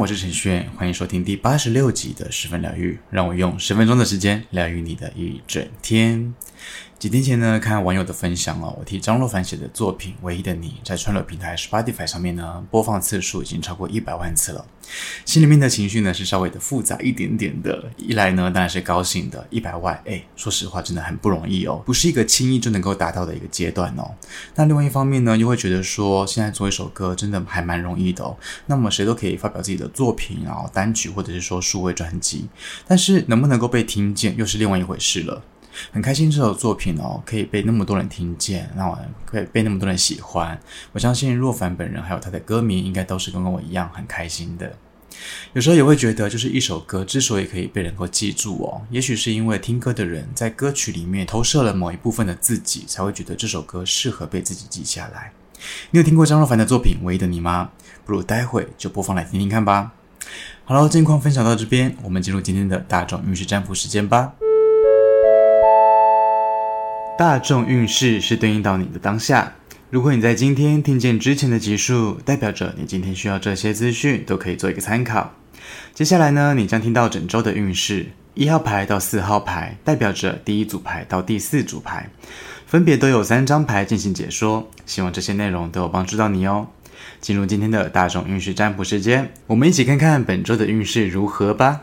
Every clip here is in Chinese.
我是陈轩，欢迎收听第八十六集的十分疗愈，让我用十分钟的时间疗愈你的一整天。几天前呢，看网友的分享哦，我替张若凡写的作品《唯一的你》在串流平台 Spotify 上面呢，播放次数已经超过一百万次了。心里面的情绪呢是稍微的复杂一点点的。一来呢，当然是高兴的，一百万，哎，说实话真的很不容易哦，不是一个轻易就能够达到的一个阶段哦。那另外一方面呢，又会觉得说，现在做一首歌真的还蛮容易的哦。那么谁都可以发表自己的作品啊，单曲或者是说数位专辑，但是能不能够被听见，又是另外一回事了。很开心这首作品哦，可以被那么多人听见，那我可以被那么多人喜欢。我相信若凡本人还有他的歌迷，应该都是跟跟我一样很开心的。有时候也会觉得，就是一首歌之所以可以被人能够记住哦，也许是因为听歌的人在歌曲里面投射了某一部分的自己，才会觉得这首歌适合被自己记下来。你有听过张若凡的作品《唯一的你》吗？不如待会就播放来听听看吧。好了，近况分享到这边，我们进入今天的大众运势占卜时间吧。大众运势是对应到你的当下。如果你在今天听见之前的集数，代表着你今天需要这些资讯，都可以做一个参考。接下来呢，你将听到整周的运势，一号牌到四号牌，代表着第一组牌到第四组牌，分别都有三张牌进行解说。希望这些内容都有帮助到你哦。进入今天的大众运势占卜时间，我们一起看看本周的运势如何吧。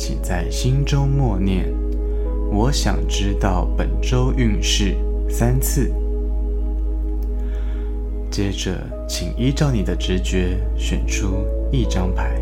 请在心中默念：“我想知道本周运势”三次。接着，请依照你的直觉选出一张牌。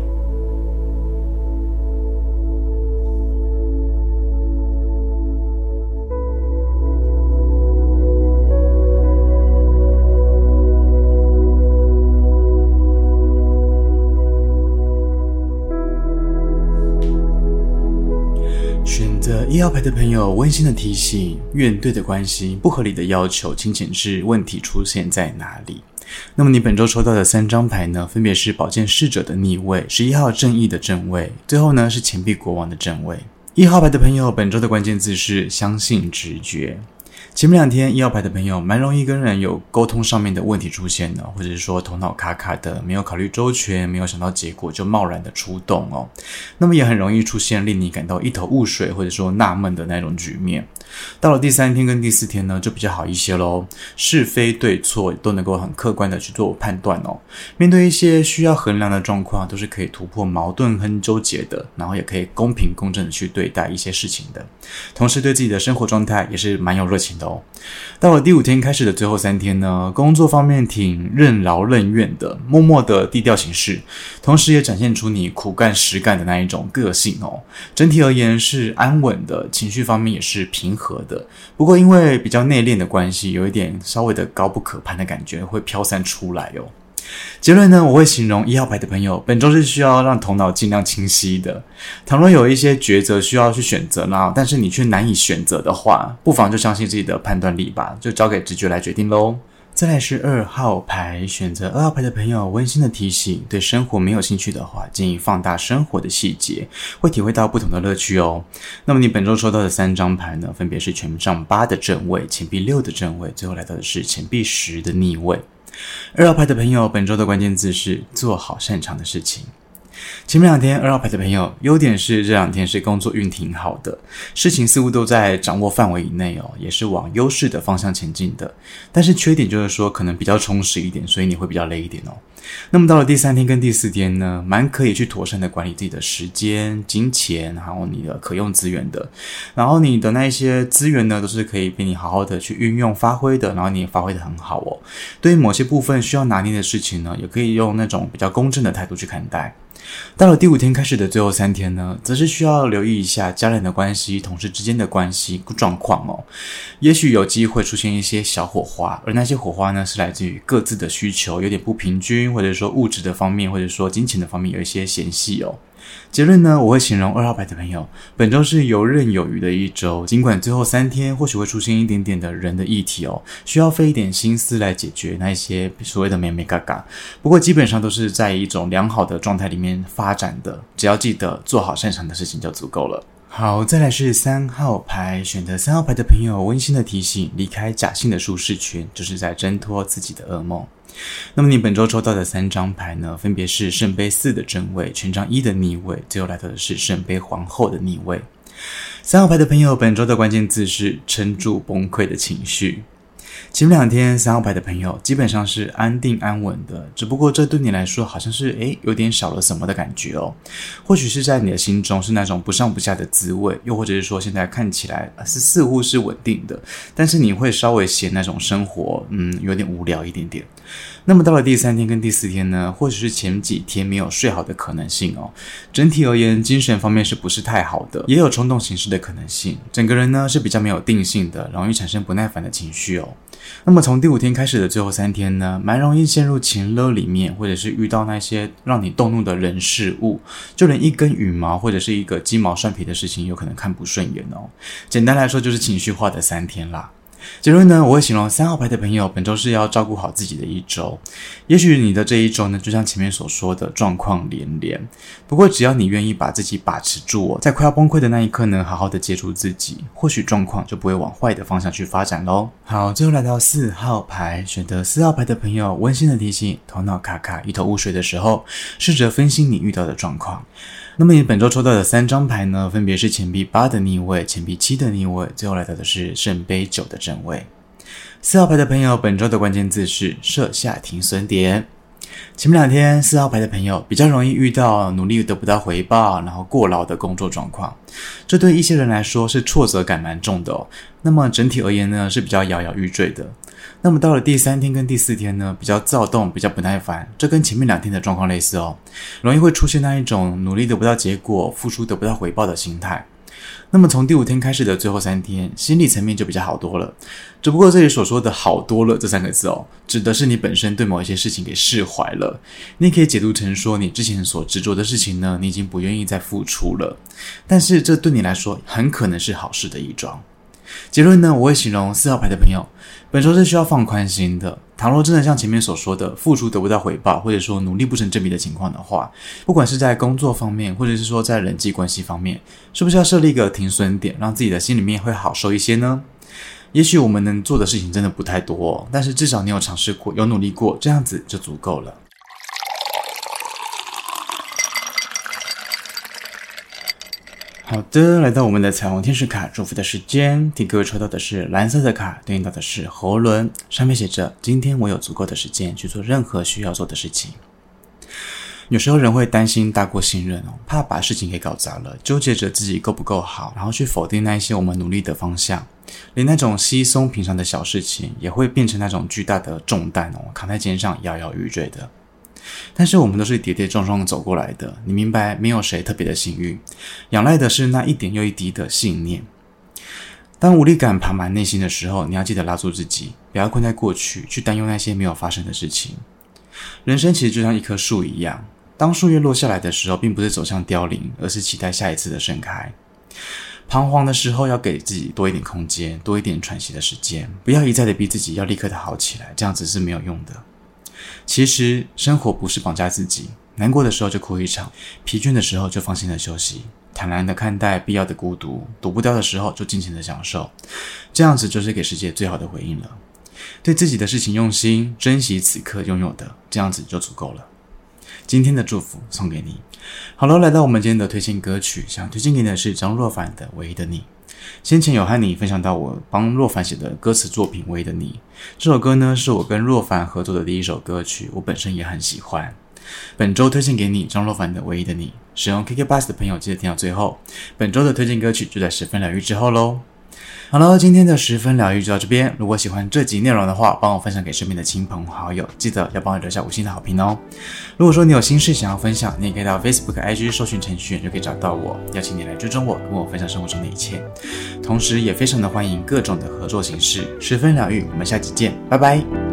朋友，温馨的提醒：怨对的关系、不合理的要求，金钱是问题出现在哪里。那么你本周抽到的三张牌呢？分别是宝剑侍者的逆位、十一号正义的正位，最后呢是钱币国王的正位。一号牌的朋友，本周的关键字是相信直觉。前面两天一号牌的朋友蛮容易跟人有沟通上面的问题出现的，或者是说头脑卡卡的，没有考虑周全，没有想到结果就贸然的出动哦。那么也很容易出现令你感到一头雾水或者说纳闷的那种局面。到了第三天跟第四天呢，就比较好一些喽。是非对错都能够很客观的去做判断哦。面对一些需要衡量的状况，都是可以突破矛盾和纠结的，然后也可以公平公正的去对待一些事情的。同时对自己的生活状态也是蛮有热情的。到了第五天开始的最后三天呢，工作方面挺任劳任怨的，默默的低调行事，同时也展现出你苦干实干的那一种个性哦。整体而言是安稳的，情绪方面也是平和的。不过因为比较内敛的关系，有一点稍微的高不可攀的感觉会飘散出来哦。结论呢，我会形容一号牌的朋友，本周是需要让头脑尽量清晰的。倘若有一些抉择需要去选择呢，但是你却难以选择的话，不妨就相信自己的判断力吧，就交给直觉来决定喽。再来是二号牌，选择二号牌的朋友，温馨的提醒：对生活没有兴趣的话，建议放大生活的细节，会体会到不同的乐趣哦。那么你本周抽到的三张牌呢，分别是权杖八的正位、钱币六的正位，最后来到的是钱币十的逆位。二号牌的朋友，本周的关键字是做好擅长的事情。前面两天，二号牌的朋友，优点是这两天是工作运挺好的，事情似乎都在掌握范围以内哦，也是往优势的方向前进的。但是缺点就是说，可能比较充实一点，所以你会比较累一点哦。那么到了第三天跟第四天呢，蛮可以去妥善的管理自己的时间、金钱，还有你的可用资源的。然后你的那一些资源呢，都是可以被你好好的去运用发挥的，然后你也发挥得很好哦。对于某些部分需要拿捏的事情呢，也可以用那种比较公正的态度去看待。到了第五天开始的最后三天呢，则是需要留意一下家人的关系、同事之间的关系状况哦。也许有机会出现一些小火花，而那些火花呢，是来自于各自的需求有点不平均，或者说物质的方面，或者说金钱的方面有一些嫌隙哦。结论呢，我会形容二号牌的朋友，本周是游刃有余的一周。尽管最后三天或许会出现一点点的人的议题哦，需要费一点心思来解决那一些所谓的美美嘎嘎。不过基本上都是在一种良好的状态里面发展的，只要记得做好擅长的事情就足够了。好，再来是三号牌，选择三号牌的朋友，温馨的提醒：离开假性的舒适圈，就是在挣脱自己的噩梦。那么你本周抽到的三张牌呢，分别是圣杯四的正位、权杖一的逆位，最后来到的是圣杯皇后的逆位。三号牌的朋友，本周的关键字是撑住崩溃的情绪。前两天三号牌的朋友基本上是安定安稳的，只不过这对你来说好像是诶有点少了什么的感觉哦。或许是在你的心中是那种不上不下的滋味，又或者是说现在看起来是似乎是稳定的，但是你会稍微嫌那种生活嗯有点无聊一点点。那么到了第三天跟第四天呢，或许是前几天没有睡好的可能性哦。整体而言，精神方面是不是太好的，也有冲动行事的可能性。整个人呢是比较没有定性的，容易产生不耐烦的情绪哦。那么从第五天开始的最后三天呢，蛮容易陷入情勒里面，或者是遇到那些让你动怒的人事物，就连一根羽毛或者是一个鸡毛蒜皮的事情，有可能看不顺眼哦。简单来说，就是情绪化的三天啦。结论呢，我会形容三号牌的朋友本周是要照顾好自己的一周。也许你的这一周呢，就像前面所说的状况连连。不过只要你愿意把自己把持住哦，在快要崩溃的那一刻呢，好好的接住自己，或许状况就不会往坏的方向去发展喽。好，最后来到四号牌，选择四号牌的朋友，温馨的提醒：头脑卡卡、一头雾水的时候，试着分析你遇到的状况。那么你本周抽到的三张牌呢，分别是钱币八的逆位、钱币七的逆位，最后来到的是圣杯九的正位。四号牌的朋友，本周的关键字是设下停损点。前面两天，四号牌的朋友比较容易遇到努力得不到回报，然后过劳的工作状况，这对一些人来说是挫折感蛮重的哦。那么整体而言呢，是比较摇摇欲坠的。那么到了第三天跟第四天呢，比较躁动，比较不耐烦，这跟前面两天的状况类似哦，容易会出现那一种努力得不到结果，付出得不到回报的心态。那么从第五天开始的最后三天，心理层面就比较好多了。只不过这里所说的好多了这三个字哦，指的是你本身对某一些事情给释怀了。你可以解读成说，你之前所执着的事情呢，你已经不愿意再付出了。但是这对你来说，很可能是好事的一桩。结论呢，我会形容四号牌的朋友，本周是需要放宽心的。倘若真的像前面所说的，付出得不到回报，或者说努力不成正比的情况的话，不管是在工作方面，或者是说在人际关系方面，是不是要设立一个停损点，让自己的心里面会好受一些呢？也许我们能做的事情真的不太多，但是至少你有尝试过，有努力过，这样子就足够了。好的，来到我们的彩虹天使卡祝福的时间，替各位抽到的是蓝色的卡，对应到的是喉轮，上面写着：今天我有足够的时间去做任何需要做的事情。有时候人会担心大过信任哦，怕把事情给搞砸了，纠结着自己够不够好，然后去否定那一些我们努力的方向，连那种稀松平常的小事情也会变成那种巨大的重担哦，扛在肩上摇摇欲坠的。但是我们都是跌跌撞撞走过来的，你明白，没有谁特别的幸运，仰赖的是那一点又一滴的信念。当无力感爬满内心的时候，你要记得拉住自己，不要困在过去，去担忧那些没有发生的事情。人生其实就像一棵树一样，当树叶落下来的时候，并不是走向凋零，而是期待下一次的盛开。彷徨的时候，要给自己多一点空间，多一点喘息的时间，不要一再的逼自己要立刻的好起来，这样子是没有用的。其实生活不是绑架自己，难过的时候就哭一场，疲倦的时候就放心的休息，坦然的看待必要的孤独，躲不掉的时候就尽情的享受，这样子就是给世界最好的回应了。对自己的事情用心，珍惜此刻拥有的，这样子就足够了。今天的祝福送给你。好了，来到我们今天的推荐歌曲，想推荐给你的是张若凡的《唯一的你》。先前有和你分享到我帮若凡写的歌词作品《唯一的你》这首歌呢，是我跟若凡合作的第一首歌曲，我本身也很喜欢。本周推荐给你张若凡的《唯一的你》，使用 KK Bus 的朋友记得听到最后。本周的推荐歌曲就在十分疗愈之后喽。好了，今天的十分疗愈就到这边。如果喜欢这集内容的话，帮我分享给身边的亲朋好友，记得要帮我留下五星的好评哦。如果说你有心事想要分享，你也可以到 Facebook、IG 搜寻程序员就可以找到我，邀请你来追踪我，跟我分享生活中的一切。同时，也非常的欢迎各种的合作形式。十分疗愈，我们下期见，拜拜。